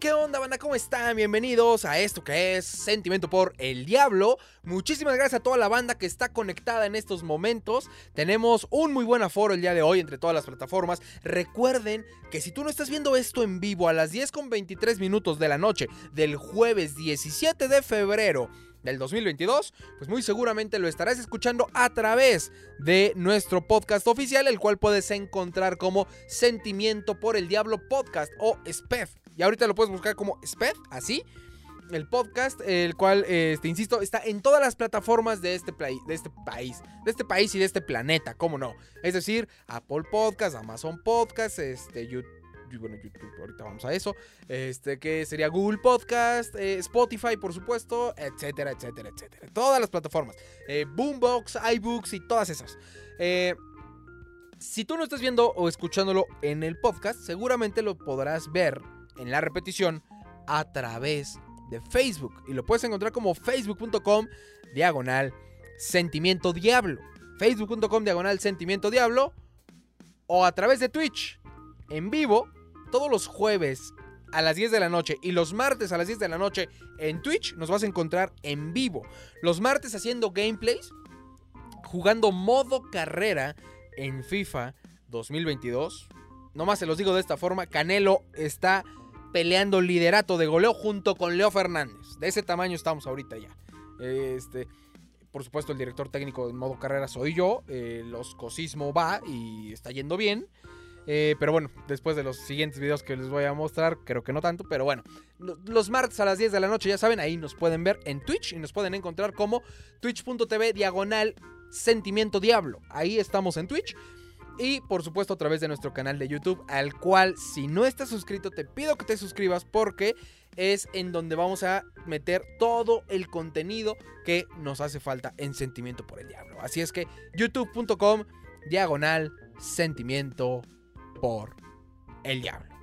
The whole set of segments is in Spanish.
¿qué onda, banda? ¿Cómo están? Bienvenidos a esto que es Sentimiento por el Diablo. Muchísimas gracias a toda la banda que está conectada en estos momentos. Tenemos un muy buen aforo el día de hoy entre todas las plataformas. Recuerden que si tú no estás viendo esto en vivo a las 10 con 23 minutos de la noche del jueves 17 de febrero del 2022, pues muy seguramente lo estarás escuchando a través de nuestro podcast oficial, el cual puedes encontrar como Sentimiento por el Diablo Podcast o SPEF. Y ahorita lo puedes buscar como SPEF, así. El podcast, el cual, este, insisto, está en todas las plataformas de este, de este país, de este país y de este planeta, ¿cómo no? Es decir, Apple Podcast, Amazon Podcast, este, YouTube bueno, YouTube, ahorita vamos a eso, este, que sería Google Podcast, eh, Spotify, por supuesto, etcétera, etcétera, etcétera. Todas las plataformas, eh, Boombox, iBooks y todas esas. Eh, si tú no estás viendo o escuchándolo en el podcast, seguramente lo podrás ver en la repetición a través de Facebook. Y lo puedes encontrar como facebook.com diagonal sentimiento diablo. Facebook.com diagonal sentimiento diablo. O a través de Twitch en vivo todos los jueves a las 10 de la noche y los martes a las 10 de la noche en Twitch nos vas a encontrar en vivo. Los martes haciendo gameplays, jugando modo carrera en FIFA 2022. Nomás se los digo de esta forma, Canelo está peleando liderato de goleo junto con Leo Fernández. De ese tamaño estamos ahorita ya. Este, por supuesto, el director técnico de modo carrera soy yo. Eh, los Cosismo va y está yendo bien. Eh, pero bueno, después de los siguientes videos que les voy a mostrar, creo que no tanto, pero bueno. Los martes a las 10 de la noche, ya saben, ahí nos pueden ver en Twitch y nos pueden encontrar como twitch.tv diagonal sentimiento diablo. Ahí estamos en Twitch. Y por supuesto a través de nuestro canal de YouTube, al cual si no estás suscrito te pido que te suscribas porque es en donde vamos a meter todo el contenido que nos hace falta en Sentimiento por el Diablo. Así es que youtube.com diagonal sentimiento por el diablo.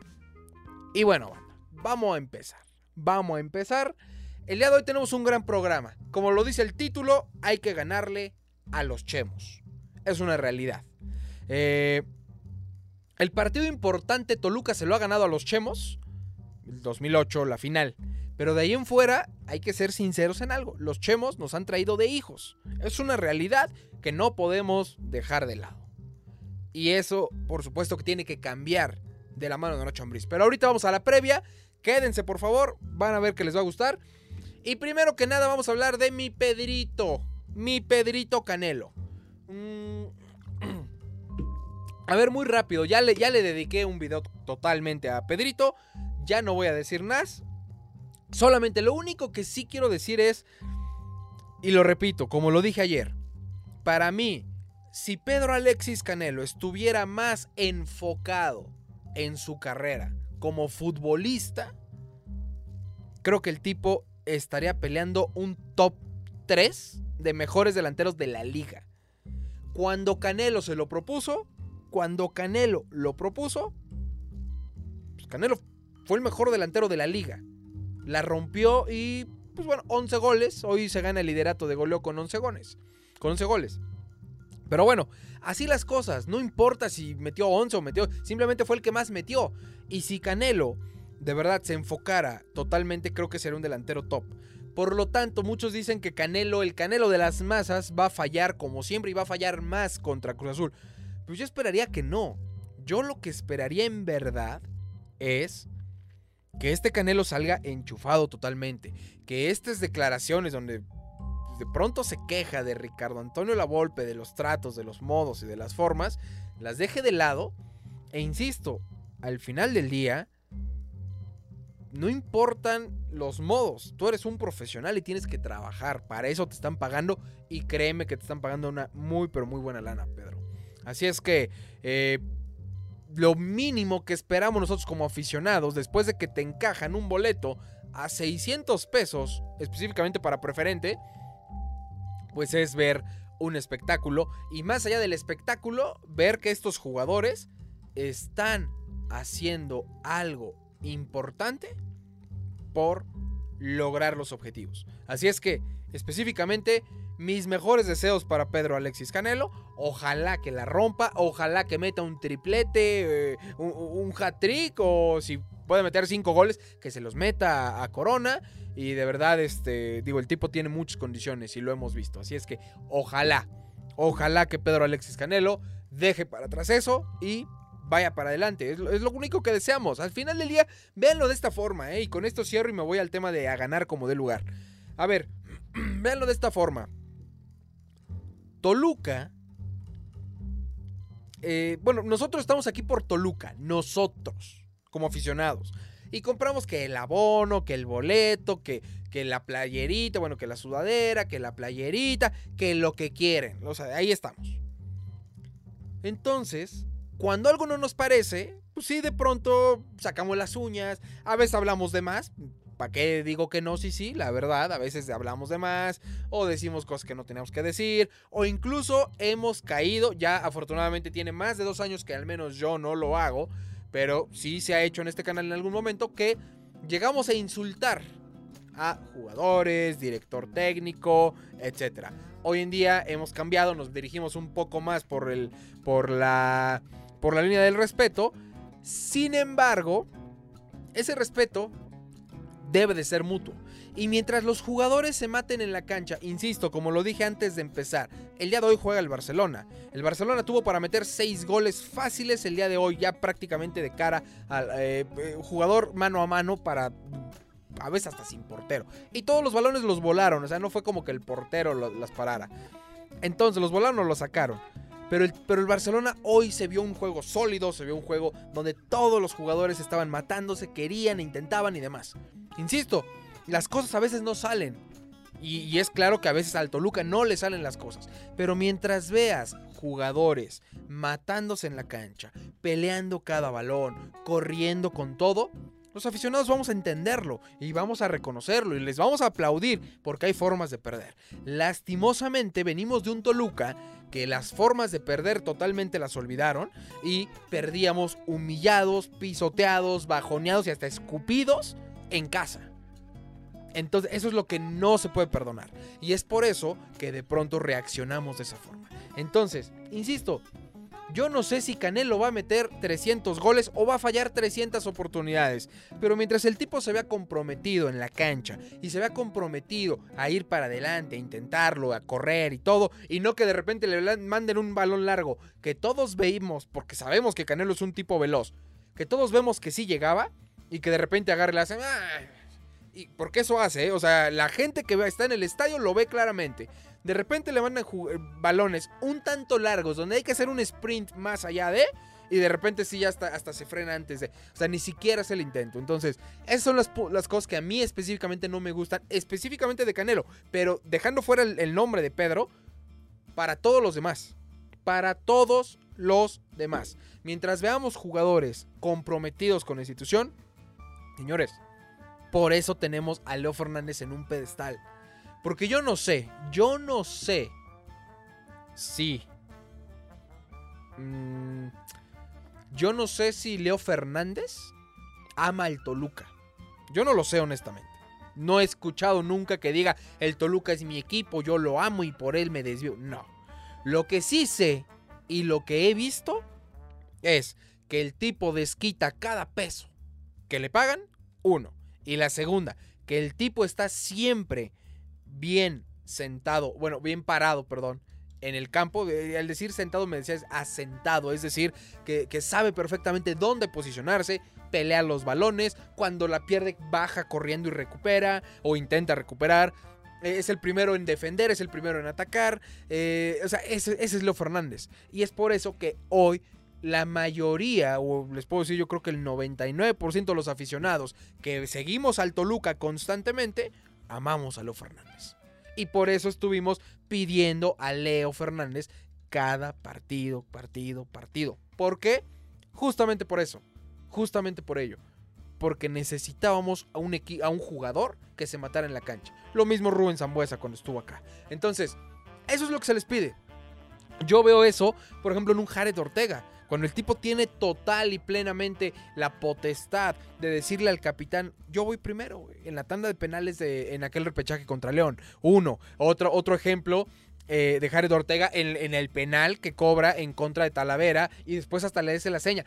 Y bueno, vamos a empezar. Vamos a empezar. El día de hoy tenemos un gran programa. Como lo dice el título, hay que ganarle a los chemos. Es una realidad. Eh, el partido importante Toluca se lo ha ganado a los chemos. El 2008, la final. Pero de ahí en fuera hay que ser sinceros en algo. Los chemos nos han traído de hijos. Es una realidad que no podemos dejar de lado. Y eso, por supuesto, que tiene que cambiar de la mano de Nacho Ambriz. Pero ahorita vamos a la previa. Quédense, por favor. Van a ver que les va a gustar. Y primero que nada, vamos a hablar de mi Pedrito. Mi Pedrito Canelo. Mm. A ver, muy rápido. Ya le, ya le dediqué un video totalmente a Pedrito. Ya no voy a decir más. Solamente lo único que sí quiero decir es. Y lo repito, como lo dije ayer. Para mí, si Pedro Alexis Canelo estuviera más enfocado en su carrera como futbolista, creo que el tipo estaría peleando un top 3 de mejores delanteros de la liga. Cuando Canelo se lo propuso, cuando Canelo lo propuso, pues Canelo fue el mejor delantero de la liga. La rompió y, pues bueno, 11 goles. Hoy se gana el liderato de goleo con 11 goles. Con 11 goles. Pero bueno, así las cosas. No importa si metió 11 o metió. Simplemente fue el que más metió. Y si Canelo de verdad se enfocara totalmente, creo que sería un delantero top. Por lo tanto, muchos dicen que Canelo, el Canelo de las masas, va a fallar como siempre y va a fallar más contra Cruz Azul. Pues yo esperaría que no. Yo lo que esperaría en verdad es que este Canelo salga enchufado totalmente. Que estas declaraciones donde de pronto se queja de Ricardo Antonio Lavolpe, de los tratos, de los modos y de las formas, las deje de lado. E insisto, al final del día, no importan los modos. Tú eres un profesional y tienes que trabajar. Para eso te están pagando. Y créeme que te están pagando una muy, pero muy buena lana, Pedro. Así es que eh, lo mínimo que esperamos nosotros como aficionados, después de que te encajan un boleto a 600 pesos, específicamente para preferente, pues es ver un espectáculo y más allá del espectáculo, ver que estos jugadores están haciendo algo importante por lograr los objetivos. Así es que, específicamente, mis mejores deseos para Pedro Alexis Canelo. Ojalá que la rompa, ojalá que meta un triplete, eh, un, hat-trick o si puede meter cinco goles, que se los meta a Corona. Y de verdad, este, digo, el tipo tiene muchas condiciones y lo hemos visto. Así es que ojalá, ojalá que Pedro Alexis Canelo deje para atrás eso y vaya para adelante. Es lo, único que deseamos. Al final del día, véanlo de esta forma, ¿eh? Y con esto cierro y me voy al tema de a ganar como de lugar. A ver, véanlo de esta forma. Toluca. Eh, bueno, nosotros estamos aquí por Toluca. Nosotros, como aficionados. Y compramos que el abono, que el boleto, que, que la playerita, bueno, que la sudadera, que la playerita, que lo que quieren. O sea, ahí estamos. Entonces, cuando algo no nos parece, pues sí, de pronto sacamos las uñas, a veces hablamos de más. ¿Para qué digo que no? Sí, sí, la verdad, a veces hablamos de más o decimos cosas que no teníamos que decir o incluso hemos caído, ya afortunadamente tiene más de dos años que al menos yo no lo hago, pero sí se ha hecho en este canal en algún momento que llegamos a insultar a jugadores, director técnico, etc. Hoy en día hemos cambiado, nos dirigimos un poco más por, el, por, la, por la línea del respeto. Sin embargo, ese respeto debe de ser mutuo. Y mientras los jugadores se maten en la cancha, insisto, como lo dije antes de empezar, el día de hoy juega el Barcelona. El Barcelona tuvo para meter seis goles fáciles el día de hoy, ya prácticamente de cara al eh, eh, jugador mano a mano para a veces hasta sin portero. Y todos los balones los volaron, o sea, no fue como que el portero las parara. Entonces, los volaron o los sacaron. Pero el, pero el Barcelona hoy se vio un juego sólido, se vio un juego donde todos los jugadores estaban matándose, querían, intentaban y demás. Insisto, las cosas a veces no salen. Y, es claro que a veces al Toluca no le salen las cosas. Pero mientras veas jugadores matándose en la cancha, peleando cada balón, corriendo con todo, los aficionados vamos a entenderlo y vamos a reconocerlo y les vamos a aplaudir porque hay formas de perder. Lastimosamente venimos de un Toluca que las formas de perder totalmente las olvidaron y perdíamos humillados, pisoteados, bajoneados y hasta escupidos en casa. Entonces eso es lo que no se puede perdonar y es por eso que de pronto reaccionamos de esa forma. Entonces, insisto, yo no sé si Canelo va a meter 300 goles o va a fallar 300 oportunidades. Pero mientras el tipo se vea comprometido en la cancha y se vea comprometido a ir para adelante, a intentarlo, a correr y todo, y no que de repente le manden un balón largo que todos veimos, porque sabemos que Canelo es un tipo veloz, que todos vemos que sí llegaba y que de repente agarre la hace. Y porque eso hace, ¿eh? o sea, la gente que está en el estadio lo ve claramente. De repente le mandan eh, balones un tanto largos donde hay que hacer un sprint más allá de. Y de repente sí ya hasta, hasta se frena antes de. O sea, ni siquiera es el intento. Entonces, esas son las, las, cosas que a mí específicamente no me gustan. Específicamente de Canelo. Pero dejando fuera el nombre de Pedro. Para todos los demás. Para todos los demás. Mientras veamos jugadores comprometidos con la institución. Señores, por eso tenemos a Leo Fernández en un pedestal. Porque yo no sé, yo no sé si... Mm, yo no sé si Leo Fernández ama al Toluca. Yo no lo sé honestamente. No he escuchado nunca que diga, el Toluca es mi equipo, yo lo amo y por él me desvío. No. Lo que sí sé y lo que he visto es que el tipo desquita cada peso que le pagan, uno. Y la segunda, que el tipo está siempre bien sentado, bueno, bien parado, perdón, en el campo. Al decir sentado me decías asentado, es decir, que, sabe perfectamente dónde posicionarse, pelea los balones, cuando la pierde baja corriendo y recupera o intenta recuperar. Es el primero en defender, es el primero en atacar. Eh, o sea, ese, ese es Leo Fernández. Y es por eso que hoy la mayoría, o les puedo decir yo creo que el 99% de los aficionados que seguimos al Toluca constantemente, amamos a Leo Fernández. Y por eso estuvimos pidiendo a Leo Fernández cada partido, partido, partido. ¿Por qué? Justamente por eso. Justamente por ello. Porque necesitábamos a un, a un jugador que se matara en la cancha. Lo mismo Rubén Zambuesa cuando estuvo acá. Entonces, eso es lo que se les pide. Yo veo eso, por ejemplo, en un Jared Ortega. Cuando el tipo tiene total y plenamente la potestad de decirle al capitán, yo voy primero, en la tanda de penales de, en aquel repechaje contra León. Uno. Otro, otro ejemplo eh, de Jared Ortega en, el penal que cobra en contra de Talavera y después hasta le dice la seña.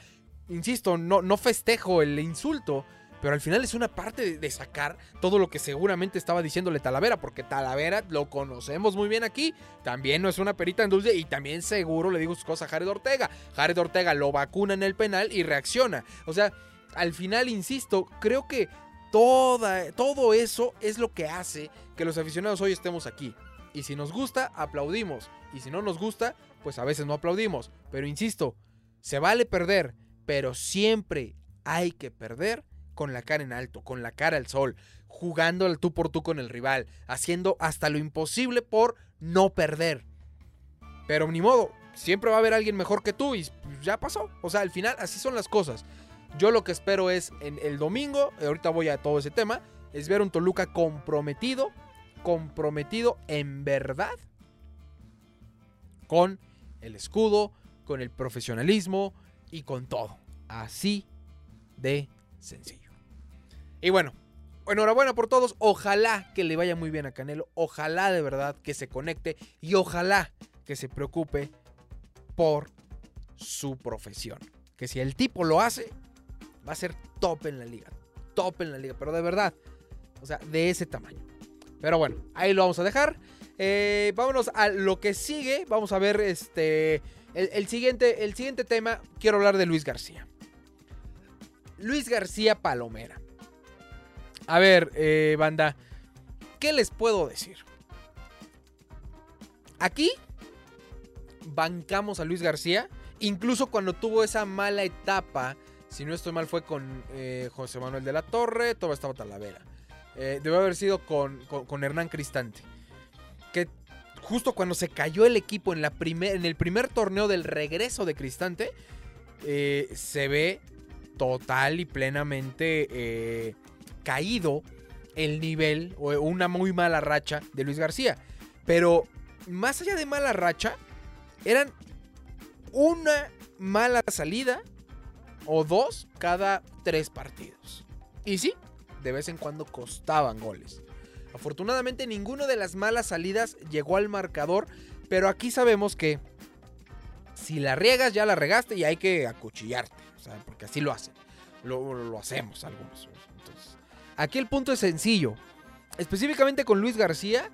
insisto, no, no festejo el insulto, pero al final es una parte de, sacar todo lo que seguramente estaba diciéndole Talavera, porque Talavera lo conocemos muy bien aquí, también no es una perita en dulce y también seguro le digo sus cosas a Jared Ortega. Jared Ortega lo vacuna en el penal y reacciona. O sea, al final, insisto, creo que toda, todo eso es lo que hace que los aficionados hoy estemos aquí. Y si nos gusta, aplaudimos. Y si no nos gusta, pues a veces no aplaudimos. Pero insisto, se vale perder, pero siempre hay que perder con la cara en alto, con la cara al sol, jugando al tú por tú con el rival, haciendo hasta lo imposible por no perder. Pero ni modo, siempre va a haber alguien mejor que tú y ya pasó. O sea, al final así son las cosas. Yo lo que espero es en el domingo, ahorita voy a todo ese tema, es ver un Toluca comprometido, comprometido en verdad con el escudo, con el profesionalismo y con todo. Así de sencillo. Y bueno, enhorabuena por todos. Ojalá que le vaya muy bien a Canelo. Ojalá de verdad que se conecte. Y ojalá que se preocupe por su profesión. Que si el tipo lo hace, va a ser top en la liga. Top en la liga. Pero de verdad. O sea, de ese tamaño. Pero bueno, ahí lo vamos a dejar. Eh, vámonos a lo que sigue. Vamos a ver este. el, siguiente, el siguiente tema. Quiero hablar de Luis García. Luis García Palomera. A ver, eh, banda, ¿qué les puedo decir? Aquí bancamos a Luis García, incluso cuando tuvo esa mala etapa, si no estoy mal fue con eh, José Manuel de la Torre, todo estaba Talavera. Eh, debe haber sido con, con, Hernán Cristante. Que justo cuando se cayó el equipo en, la en el primer torneo del regreso de Cristante, se ve total y plenamente caído el nivel o una muy mala racha de Luis García. Pero más allá de mala racha, eran una mala salida o dos cada tres partidos. Y sí, de vez en cuando costaban goles. Afortunadamente ninguna de las malas salidas llegó al marcador, pero aquí sabemos que si la riegas ya la regaste y hay que acuchillarte, porque así lo hacen. Lo, lo hacemos algunos. Aquí el punto es sencillo. Específicamente con Luis García.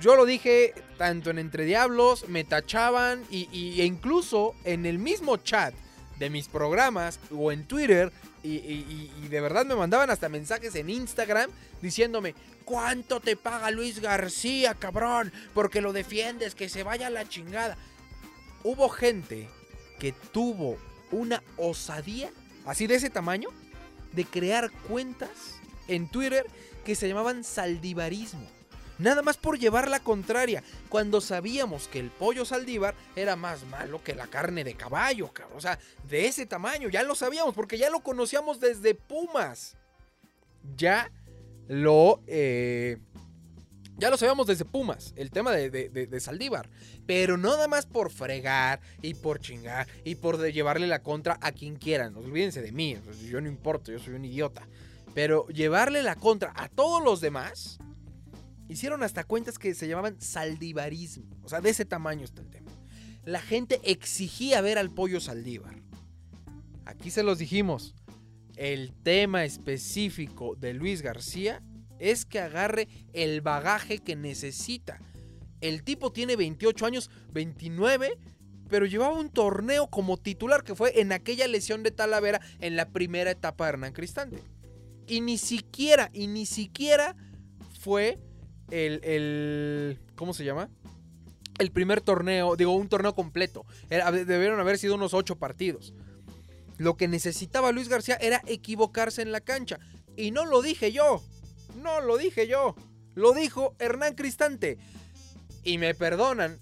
Yo lo dije tanto en Entre Diablos, me tachaban y, e incluso en el mismo chat de mis programas o en Twitter y, y, de verdad me mandaban hasta mensajes en Instagram diciéndome, ¿cuánto te paga Luis García, cabrón? Porque lo defiendes, que se vaya a la chingada. Hubo gente que tuvo una osadía así de ese tamaño de crear cuentas en Twitter que se llamaban saldivarismo. Nada más por llevar la contraria, cuando sabíamos que el pollo saldívar era más malo que la carne de caballo, O sea, de ese tamaño, ya lo sabíamos, porque ya lo conocíamos desde Pumas. Ya lo... Eh, ya lo sabíamos desde Pumas, el tema de, Saldívar. Pero nada más por fregar y por chingar y por llevarle la contra a quien quieran. olvídense de mí, yo no importo, yo soy un idiota. Pero llevarle la contra a todos los demás, hicieron hasta cuentas que se llamaban saldivarismo. O sea, de ese tamaño está el tema. La gente exigía ver al pollo Saldívar. Aquí se los dijimos. El tema específico de Luis García es que agarre el bagaje que necesita. El tipo tiene 28 años, 29, pero llevaba un torneo como titular que fue en aquella lesión de Talavera en la primera etapa de Hernán Cristante. Y ni siquiera, y ni siquiera fue el, el ¿cómo se llama? El primer torneo, digo, un torneo completo. debieron haber sido unos 8 partidos. Lo que necesitaba Luis García era equivocarse en la cancha. Y no lo dije yo. No lo dije yo, lo dijo Hernán Cristante. Y me perdonan,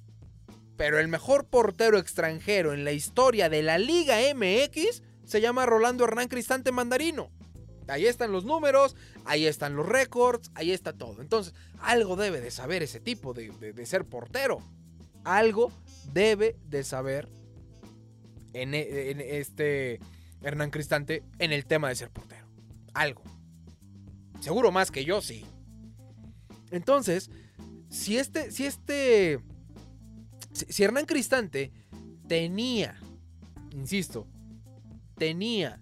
pero el mejor portero extranjero en la historia de la Liga MX se llama Rolando Hernán Cristante Mandarino. Ahí están los números, ahí están los récords, ahí está todo. Entonces, algo debe de saber ese tipo de, ser portero. Algo debe de saber en, en este Hernán Cristante en el tema de ser portero. Algo. Seguro más que yo, sí. Entonces, si este, si este, si, Hernán Cristante tenía, insisto, tenía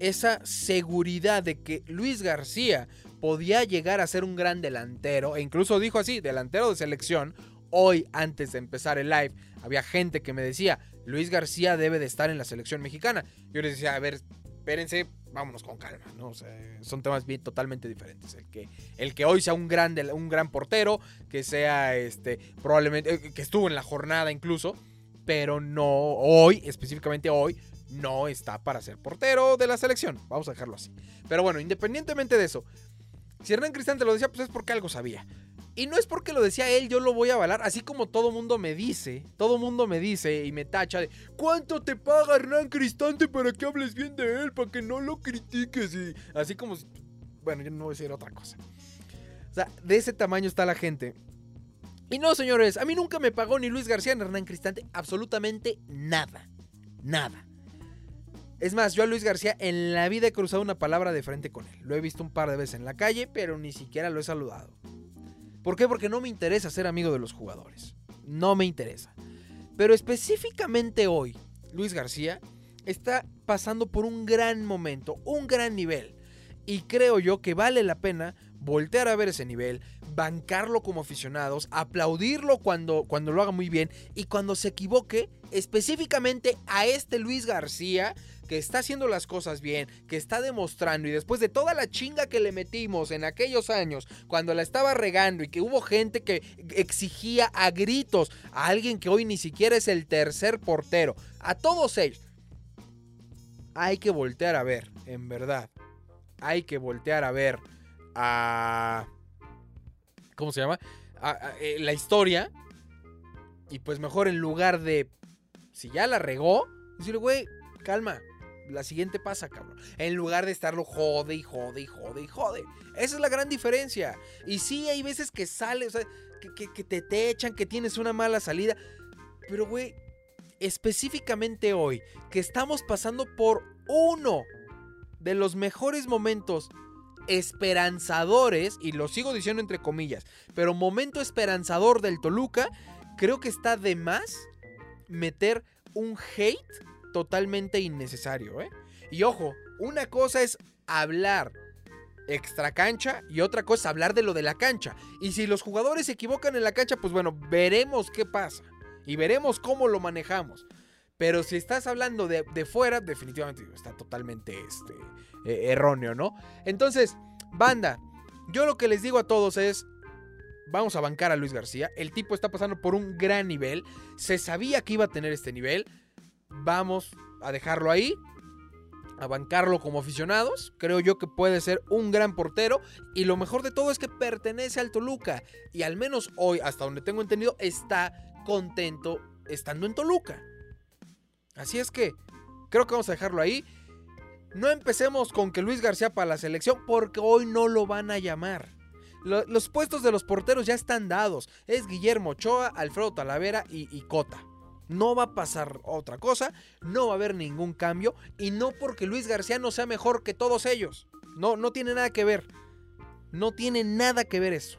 esa seguridad de que Luis García podía llegar a ser un gran delantero, e incluso dijo así, delantero de selección, hoy antes de empezar el live, había gente que me decía, Luis García debe de estar en la selección mexicana. Yo les decía, a ver, espérense, vámonos con calma, ¿no? son temas bien totalmente diferentes. El que, el que hoy sea un gran, un gran portero, que sea este, probablemente, eh, que estuvo en la jornada incluso, pero no hoy, específicamente hoy, no está para ser portero de la selección. Vamos a dejarlo así. Pero bueno, independientemente de eso, si Hernán Cristante lo decía, pues es porque algo sabía. Y no es porque lo decía él, yo lo voy a avalar, así como todo mundo me dice, todo mundo me dice y me tacha de ¿cuánto te paga Hernán Cristante para que hables bien de él, para que no lo critiques? Así como, bueno, yo no voy a decir otra cosa. O sea, de ese tamaño está la gente. Y no, señores, a mí nunca me pagó ni Luis García ni Hernán Cristante absolutamente nada. Nada. Es más, yo a Luis García en la vida he cruzado una palabra de frente con él. Lo he visto un par de veces en la calle, pero ni siquiera lo he saludado. ¿Por qué? Porque no me interesa ser amigo de los jugadores. No me interesa. Pero específicamente hoy, Luis García está pasando por un gran momento, un gran nivel. Y creo yo que vale la pena voltear a ver ese nivel, bancarlo como aficionados, aplaudirlo cuando, cuando lo haga muy bien y cuando se equivoque, específicamente a este Luis García, que está haciendo las cosas bien, que está demostrando y después de toda la chinga que le metimos en aquellos años, cuando la estaba regando y que hubo gente que exigía a gritos a alguien que hoy ni siquiera es el tercer portero, a todos ellos, hay que voltear a ver, en verdad, hay que voltear a ver a... ¿Cómo se llama? Eh, la historia. Y pues mejor en lugar de... Si ya la regó, decirle, güey, calma, la siguiente pasa, cabrón. En lugar de estarlo jode y jode y jode y jode. Esa es la gran diferencia. Y sí, hay veces que sale, o sea, que, te, te echan, que tienes una mala salida. Pero, güey, específicamente hoy, que estamos pasando por uno de los mejores momentos esperanzadores, y lo sigo diciendo entre comillas, pero momento esperanzador del Toluca, creo que está de más meter un hate totalmente innecesario, ¿eh? Y ojo, una cosa es hablar extra cancha y otra cosa es hablar de lo de la cancha. Y si los jugadores se equivocan en la cancha, pues bueno, veremos qué pasa y veremos cómo lo manejamos. Pero si estás hablando de, fuera, definitivamente está totalmente este, eh, erróneo, ¿no? Entonces, banda, yo lo que les digo a todos es, vamos a bancar a Luis García. El tipo está pasando por un gran nivel. Se sabía que iba a tener este nivel vamos a dejarlo ahí, a bancarlo como aficionados. Creo yo que puede ser un gran portero y lo mejor de todo es que pertenece al Toluca y al menos hoy, hasta donde tengo entendido, está contento estando en Toluca. Así es que creo que vamos a dejarlo ahí. No empecemos con que Luis García para la selección porque hoy no lo van a llamar. Los puestos de los porteros ya están dados. Es Guillermo Ochoa, Alfredo Talavera y, y Cota. No va a pasar otra cosa, no va a haber ningún cambio y no porque Luis García no sea mejor que todos ellos. No, no tiene nada que ver. No tiene nada que ver eso,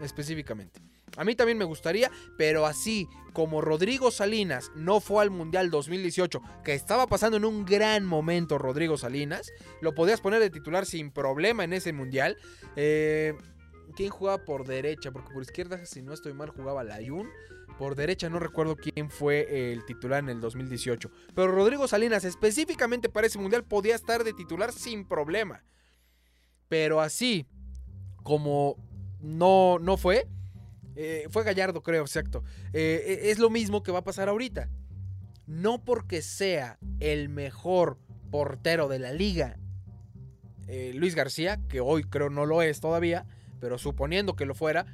específicamente. A mí también me gustaría, pero así como Rodrigo Salinas no fue al Mundial 2018, que estaba pasando en un gran momento Rodrigo Salinas, lo podías poner de titular sin problema en ese Mundial. Eh, ¿Quién jugaba por derecha? Porque por izquierda, si no estoy mal, jugaba Layun. Por derecha no recuerdo quién fue el titular en el 2018. Pero Rodrigo Salinas específicamente para ese mundial podía estar de titular sin problema. Pero así como no, no fue, eh, fue Gallardo creo, exacto. Eh, e, es lo mismo que va a pasar ahorita. No porque sea el mejor portero de la liga, eh, Luis García, que hoy creo no lo es todavía, pero suponiendo que lo fuera,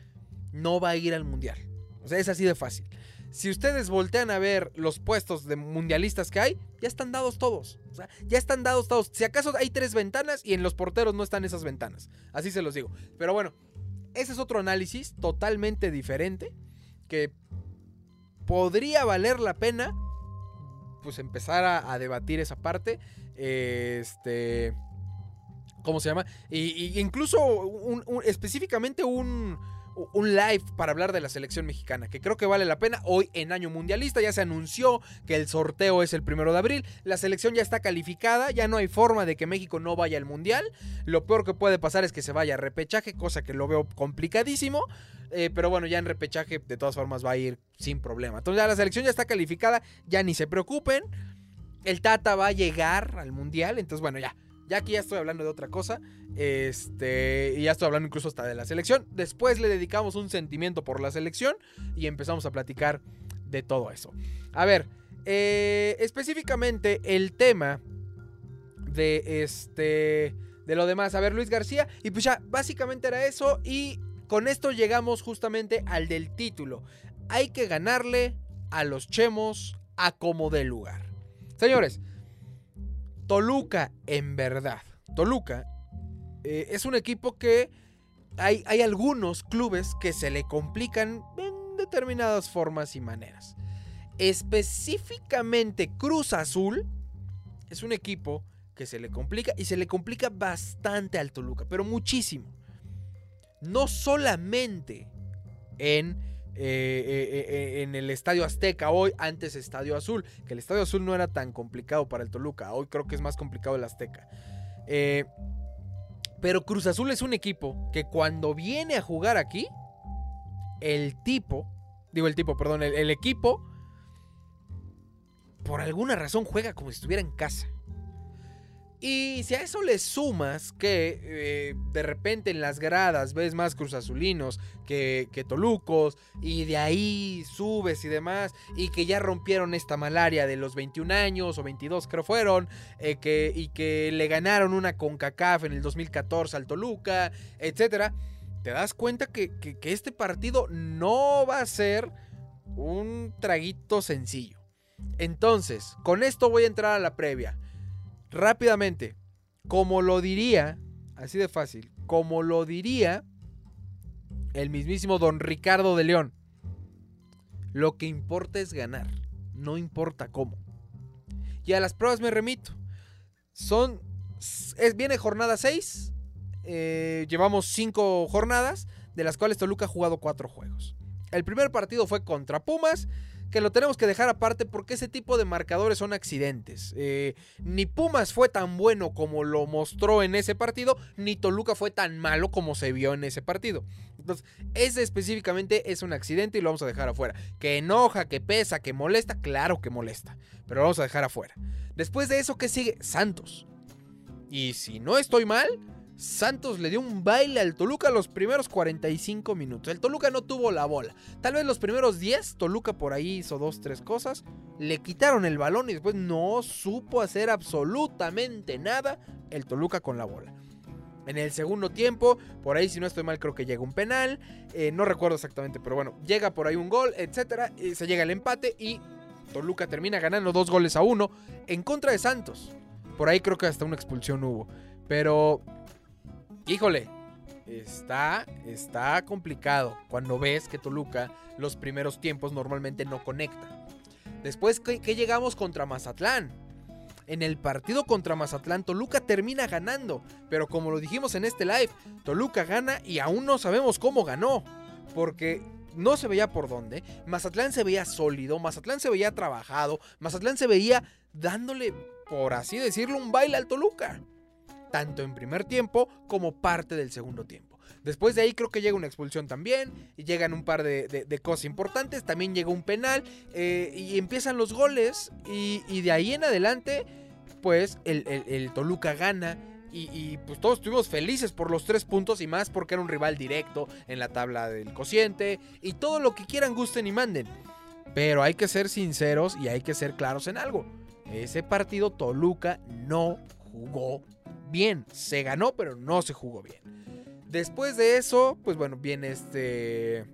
no va a ir al mundial. O sea, es así de fácil. Si ustedes voltean a ver los puestos de mundialistas que hay, ya están dados todos. O sea, ya están dados todos. Si acaso hay tres ventanas y en los porteros no están esas ventanas. Así se los digo. Pero bueno, ese es otro análisis totalmente diferente que podría valer la pena pues empezar a, debatir esa parte. Este... ¿Cómo se llama? Y, incluso específicamente un un live para hablar de la selección mexicana, que creo que vale la pena. Hoy en año mundialista ya se anunció que el sorteo es el primero de abril, la selección ya está calificada, ya no hay forma de que México no vaya al mundial. Lo peor que puede pasar es que se vaya a repechaje, cosa que lo veo complicadísimo. Eh, pero bueno, ya en repechaje de todas formas va a ir sin problema. Entonces ya la selección ya está calificada, ya ni se preocupen. El Tata va a llegar al mundial, entonces bueno, ya. Ya aquí ya estoy hablando de otra cosa. Este. Y ya estoy hablando incluso hasta de la selección. Después le dedicamos un sentimiento por la selección. Y empezamos a platicar de todo eso. A ver. Eh, específicamente el tema de este. De lo demás. A ver, Luis García. Y pues ya, básicamente era eso. Y con esto llegamos justamente al del título. Hay que ganarle a los chemos a como de lugar. Señores, Toluca, en verdad. Toluca eh, es un equipo que hay, hay algunos clubes que se le complican en determinadas formas y maneras. Específicamente Cruz Azul es un equipo que se le complica y se le complica bastante al Toluca, pero muchísimo. No solamente en eh, eh, eh, en el Estadio Azteca, hoy antes Estadio Azul, que el Estadio Azul no era tan complicado para el Toluca, hoy creo que es más complicado el Azteca. pero Cruz Azul es un equipo que cuando viene a jugar aquí, el tipo, digo el tipo, perdón, el equipo, por alguna razón juega como si estuviera en casa. Y si a eso le sumas que eh, de repente en las gradas ves más cruzazulinos que, que tolucos y de ahí subes y demás y que ya rompieron esta malaria de los 21 años o 22 creo fueron eh, que, y que le ganaron una CONCACAF en el 2014 al Toluca, etcétera, te das cuenta que, que este partido no va a ser un traguito sencillo. Entonces, con esto voy a entrar a la previa rápidamente, como lo diría, así de fácil, como lo diría el mismísimo don Ricardo de León, lo que importa es ganar, no importa cómo. Y a las pruebas me remito. Son, es, viene jornada 6, eh, llevamos 5 jornadas, de las cuales Toluca ha jugado 4 juegos. El primer partido fue contra Pumas, que lo tenemos que dejar aparte porque ese tipo de marcadores son accidentes. Eh, ni Pumas fue tan bueno como lo mostró en ese partido, ni Toluca fue tan malo como se vio en ese partido. Entonces, ese específicamente es un accidente y lo vamos a dejar afuera. Que enoja, que pesa, que molesta, claro que molesta, pero lo vamos a dejar afuera. Después de eso, ¿qué sigue? Santos. Y si no estoy mal, Santos le dio un baile al Toluca los primeros 45 minutos. El Toluca no tuvo la bola. Tal vez los primeros 10, Toluca por ahí hizo dos, tres cosas. Le quitaron el balón y después no supo hacer absolutamente nada el Toluca con la bola. En el segundo tiempo, por ahí si no estoy mal creo que llega un penal. Eh, no recuerdo exactamente, pero bueno, llega por ahí un gol, etc. se llega el empate y Toluca termina ganando dos goles a uno en contra de Santos. Por ahí creo que hasta una expulsión hubo. Pero híjole, está, está complicado cuando ves que Toluca los primeros tiempos normalmente no conecta. Después que, llegamos contra Mazatlán. En el partido contra Mazatlán, Toluca termina ganando. Pero como lo dijimos en este live, Toluca gana y aún no sabemos cómo ganó. Porque no se veía por dónde. Mazatlán se veía sólido, Mazatlán se veía trabajado, Mazatlán se veía dándole, por así decirlo, un baile al Toluca tanto en primer tiempo como parte del segundo tiempo. Después de ahí creo que llega una expulsión también, y llegan un par de, cosas importantes, también llega un penal, eh, y empiezan los goles, y, de ahí en adelante, pues el, Toluca gana, y, pues todos estuvimos felices por los tres puntos y más porque era un rival directo en la tabla del cociente, y todo lo que quieran, gusten y manden. Pero hay que ser sinceros y hay que ser claros en algo. Ese partido Toluca no jugó bien. Se ganó, pero no se jugó bien. Después de eso, pues bueno, viene este,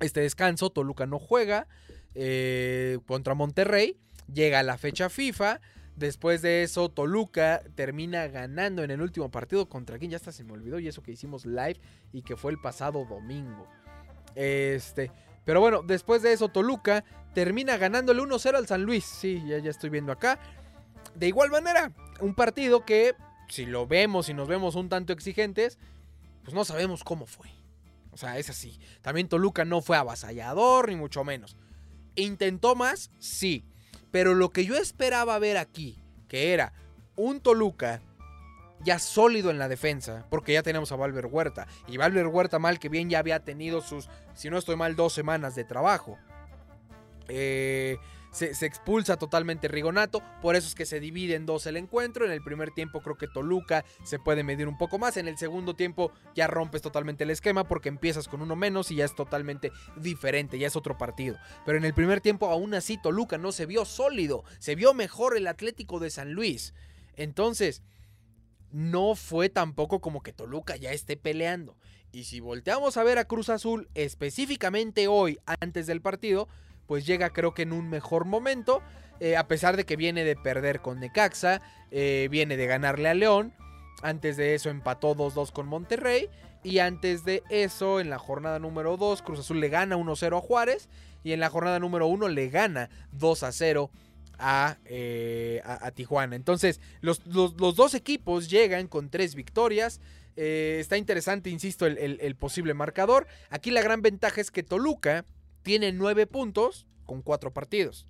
este descanso. Toluca no juega eh, contra Monterrey. Llega la fecha FIFA. Después de eso, Toluca termina ganando en el último partido contra quien ya hasta se me olvidó. Y eso que hicimos live y que fue el pasado domingo. Este. Pero bueno, después de eso, Toluca termina ganándole 1-0 al San Luis. Sí, ya, ya estoy viendo acá. De igual manera, un partido que si lo vemos y nos vemos un tanto exigentes, pues no sabemos cómo fue. O sea, es así. También Toluca no fue avasallador, ni mucho menos. ¿Intentó más? Sí. Pero lo que yo esperaba ver aquí, que era un Toluca ya sólido en la defensa, porque ya tenemos a Valver Huerta. Y Valver Huerta, mal que bien, ya había tenido sus, si no estoy mal, dos semanas de trabajo. Eh, se, expulsa totalmente Rigonato, por eso es que se divide en dos el encuentro. En el primer tiempo creo que Toluca se puede medir un poco más, en el segundo tiempo ya rompes totalmente el esquema porque empiezas con uno menos y ya es totalmente diferente, ya es otro partido. Pero en el primer tiempo aún así Toluca no se vio sólido, se vio mejor el Atlético de San Luis. Entonces, no fue tampoco como que Toluca ya esté peleando. Y si volteamos a ver a Cruz Azul específicamente hoy, antes del partido, pues llega creo que en un mejor momento, eh, a pesar de que viene de perder con Necaxa, eh, viene de ganarle a León, antes de eso empató 2-2 con Monterrey, y antes de eso, en la jornada número 2, Cruz Azul le gana 1-0 a Juárez, y en la jornada número 1 le gana 2-0 eh, a, a, Tijuana. Entonces, los, dos equipos llegan con tres victorias. está interesante, insisto, el, posible marcador. Aquí la gran ventaja es que Toluca tiene nueve puntos con cuatro partidos.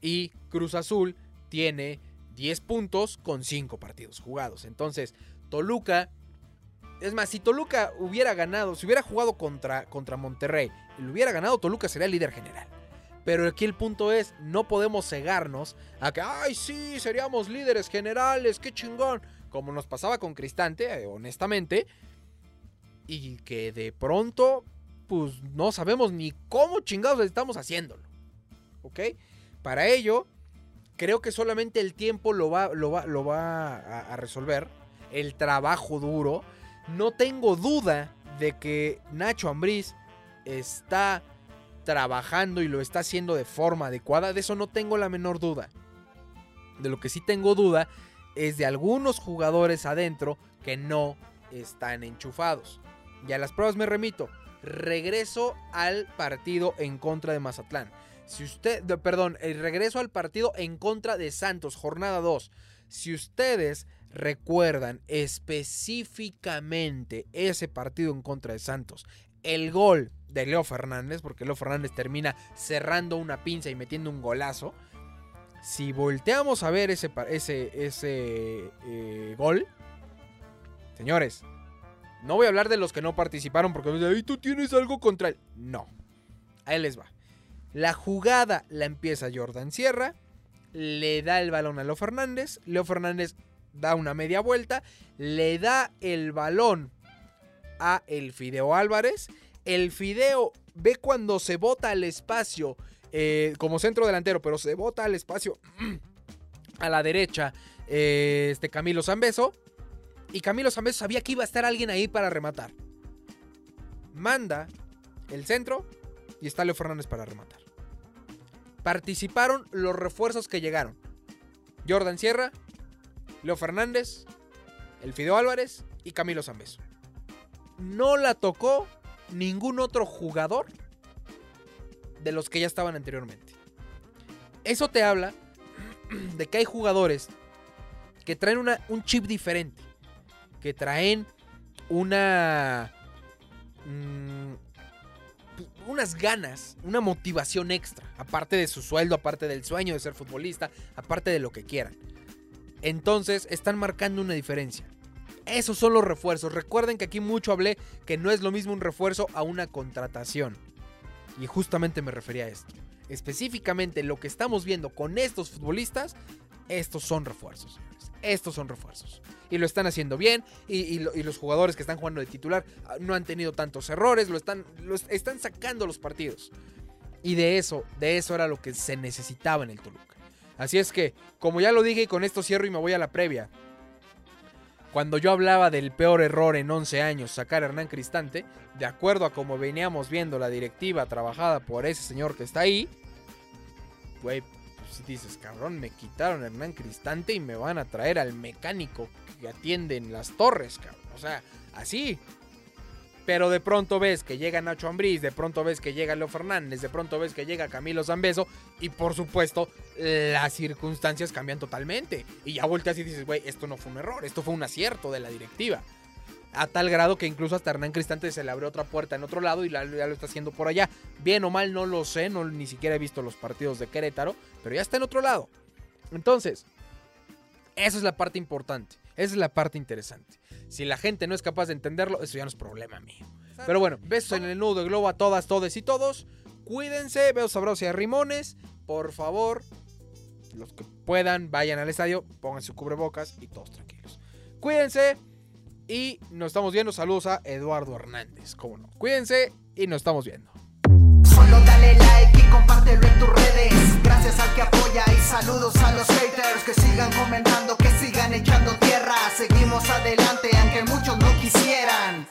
Y Cruz Azul tiene 10 puntos con cinco partidos jugados. Entonces, Toluca. Es más, si Toluca hubiera ganado, si hubiera jugado contra, contra Monterrey y lo hubiera ganado, Toluca sería el líder general. Pero aquí el punto es, no podemos cegarnos a que, ay, sí, seríamos líderes generales, qué chingón. Como nos pasaba con Cristante, eh, honestamente. Y que de pronto pues no sabemos ni cómo chingados estamos haciéndolo. ¿Ok? Para ello, creo que solamente el tiempo lo va, lo va, lo va a, resolver. El trabajo duro. No tengo duda de que Nacho Ambriz está trabajando y lo está haciendo de forma adecuada. De eso no tengo la menor duda. De lo que sí tengo duda es de algunos jugadores adentro que no están enchufados. Y a las pruebas me remito regreso al partido en contra de Mazatlán. Si usted, perdón, el regreso al partido en contra de Santos, jornada 2. Si ustedes recuerdan específicamente ese partido en contra de Santos, el gol de Leo Fernández, porque Leo Fernández termina cerrando una pinza y metiendo un golazo. Si volteamos a ver ese, ese, ese eh, gol, señores, no voy a hablar de los que no participaron porque ahí tú tienes algo contra él. No. Ahí les va. La jugada la empieza Jordan Sierra. Le da el balón a Leo Fernández. Leo Fernández da una media vuelta. Le da el balón a el Fideo Álvarez. El Fideo ve cuando se bota al espacio eh, como centro delantero, pero se bota al espacio a la derecha eh, este Camilo Zambeso. Y Camilo Zambeso sabía que iba a estar alguien ahí para rematar. Manda el centro y está Leo Fernández para rematar. Participaron los refuerzos que llegaron. Jordan Sierra, Leo Fernández, el Fideo Álvarez y Camilo Zambeso. No la tocó ningún otro jugador de los que ya estaban anteriormente. Eso te habla de que hay jugadores que traen un chip diferente que traen una... Mm, unas ganas, una motivación extra, aparte de su sueldo, aparte del sueño de ser futbolista, aparte de lo que quieran. Entonces están marcando una diferencia. Esos son los refuerzos. Recuerden que aquí mucho hablé que no es lo mismo un refuerzo a una contratación. Y justamente me refería a esto. Específicamente lo que estamos viendo con estos futbolistas, estos son refuerzos estos son refuerzos. Y lo están haciendo bien. Y, los jugadores que están jugando de titular ah, no han tenido tantos errores. Lo están, están sacando los partidos. Y de eso, de eso era lo que se necesitaba en el Toluca. Así es que, como ya lo dije, y con esto cierro y me voy a la previa. Cuando yo hablaba del peor error en 11 años, sacar a Hernán Cristante, de acuerdo a como veníamos viendo la directiva trabajada por ese señor que está ahí, güey, dices, cabrón, me quitaron a Hernán Cristante y me van a traer al mecánico que atiende en las torres, cabrón. O sea, así. Pero de pronto ves que llega Nacho Ambriz, de pronto ves que llega Leo Fernández, de pronto ves que llega Camilo Zambeso y por supuesto las circunstancias cambian totalmente. Y ya volteas y dices, güey, esto no fue un error, esto fue un acierto de la directiva. A tal grado que incluso hasta Hernán Cristante se le abrió otra puerta en otro lado y ya lo está haciendo por allá. Bien o mal, no lo sé, no, ni siquiera he visto los partidos de Querétaro, pero ya está en otro lado. Entonces, esa es la parte importante, esa es la parte interesante. Si la gente no es capaz de entenderlo, eso ya no es problema mío. Pero bueno, besos en el nudo de globo a todas, todes y todos. Cuídense, besos sabrosos y arrimones. Por favor, los que puedan, vayan al estadio, pongan su cubrebocas y todos tranquilos. Cuídense y nos estamos viendo. Saludos a Eduardo Hernández, cómo no. Cuídense y nos estamos viendo. Solo dale like y compártelo en tus redes. Gracias al que apoya y saludos a los haters que sigan comentando, que sigan echando tierra. Seguimos adelante aunque muchos no quisieran.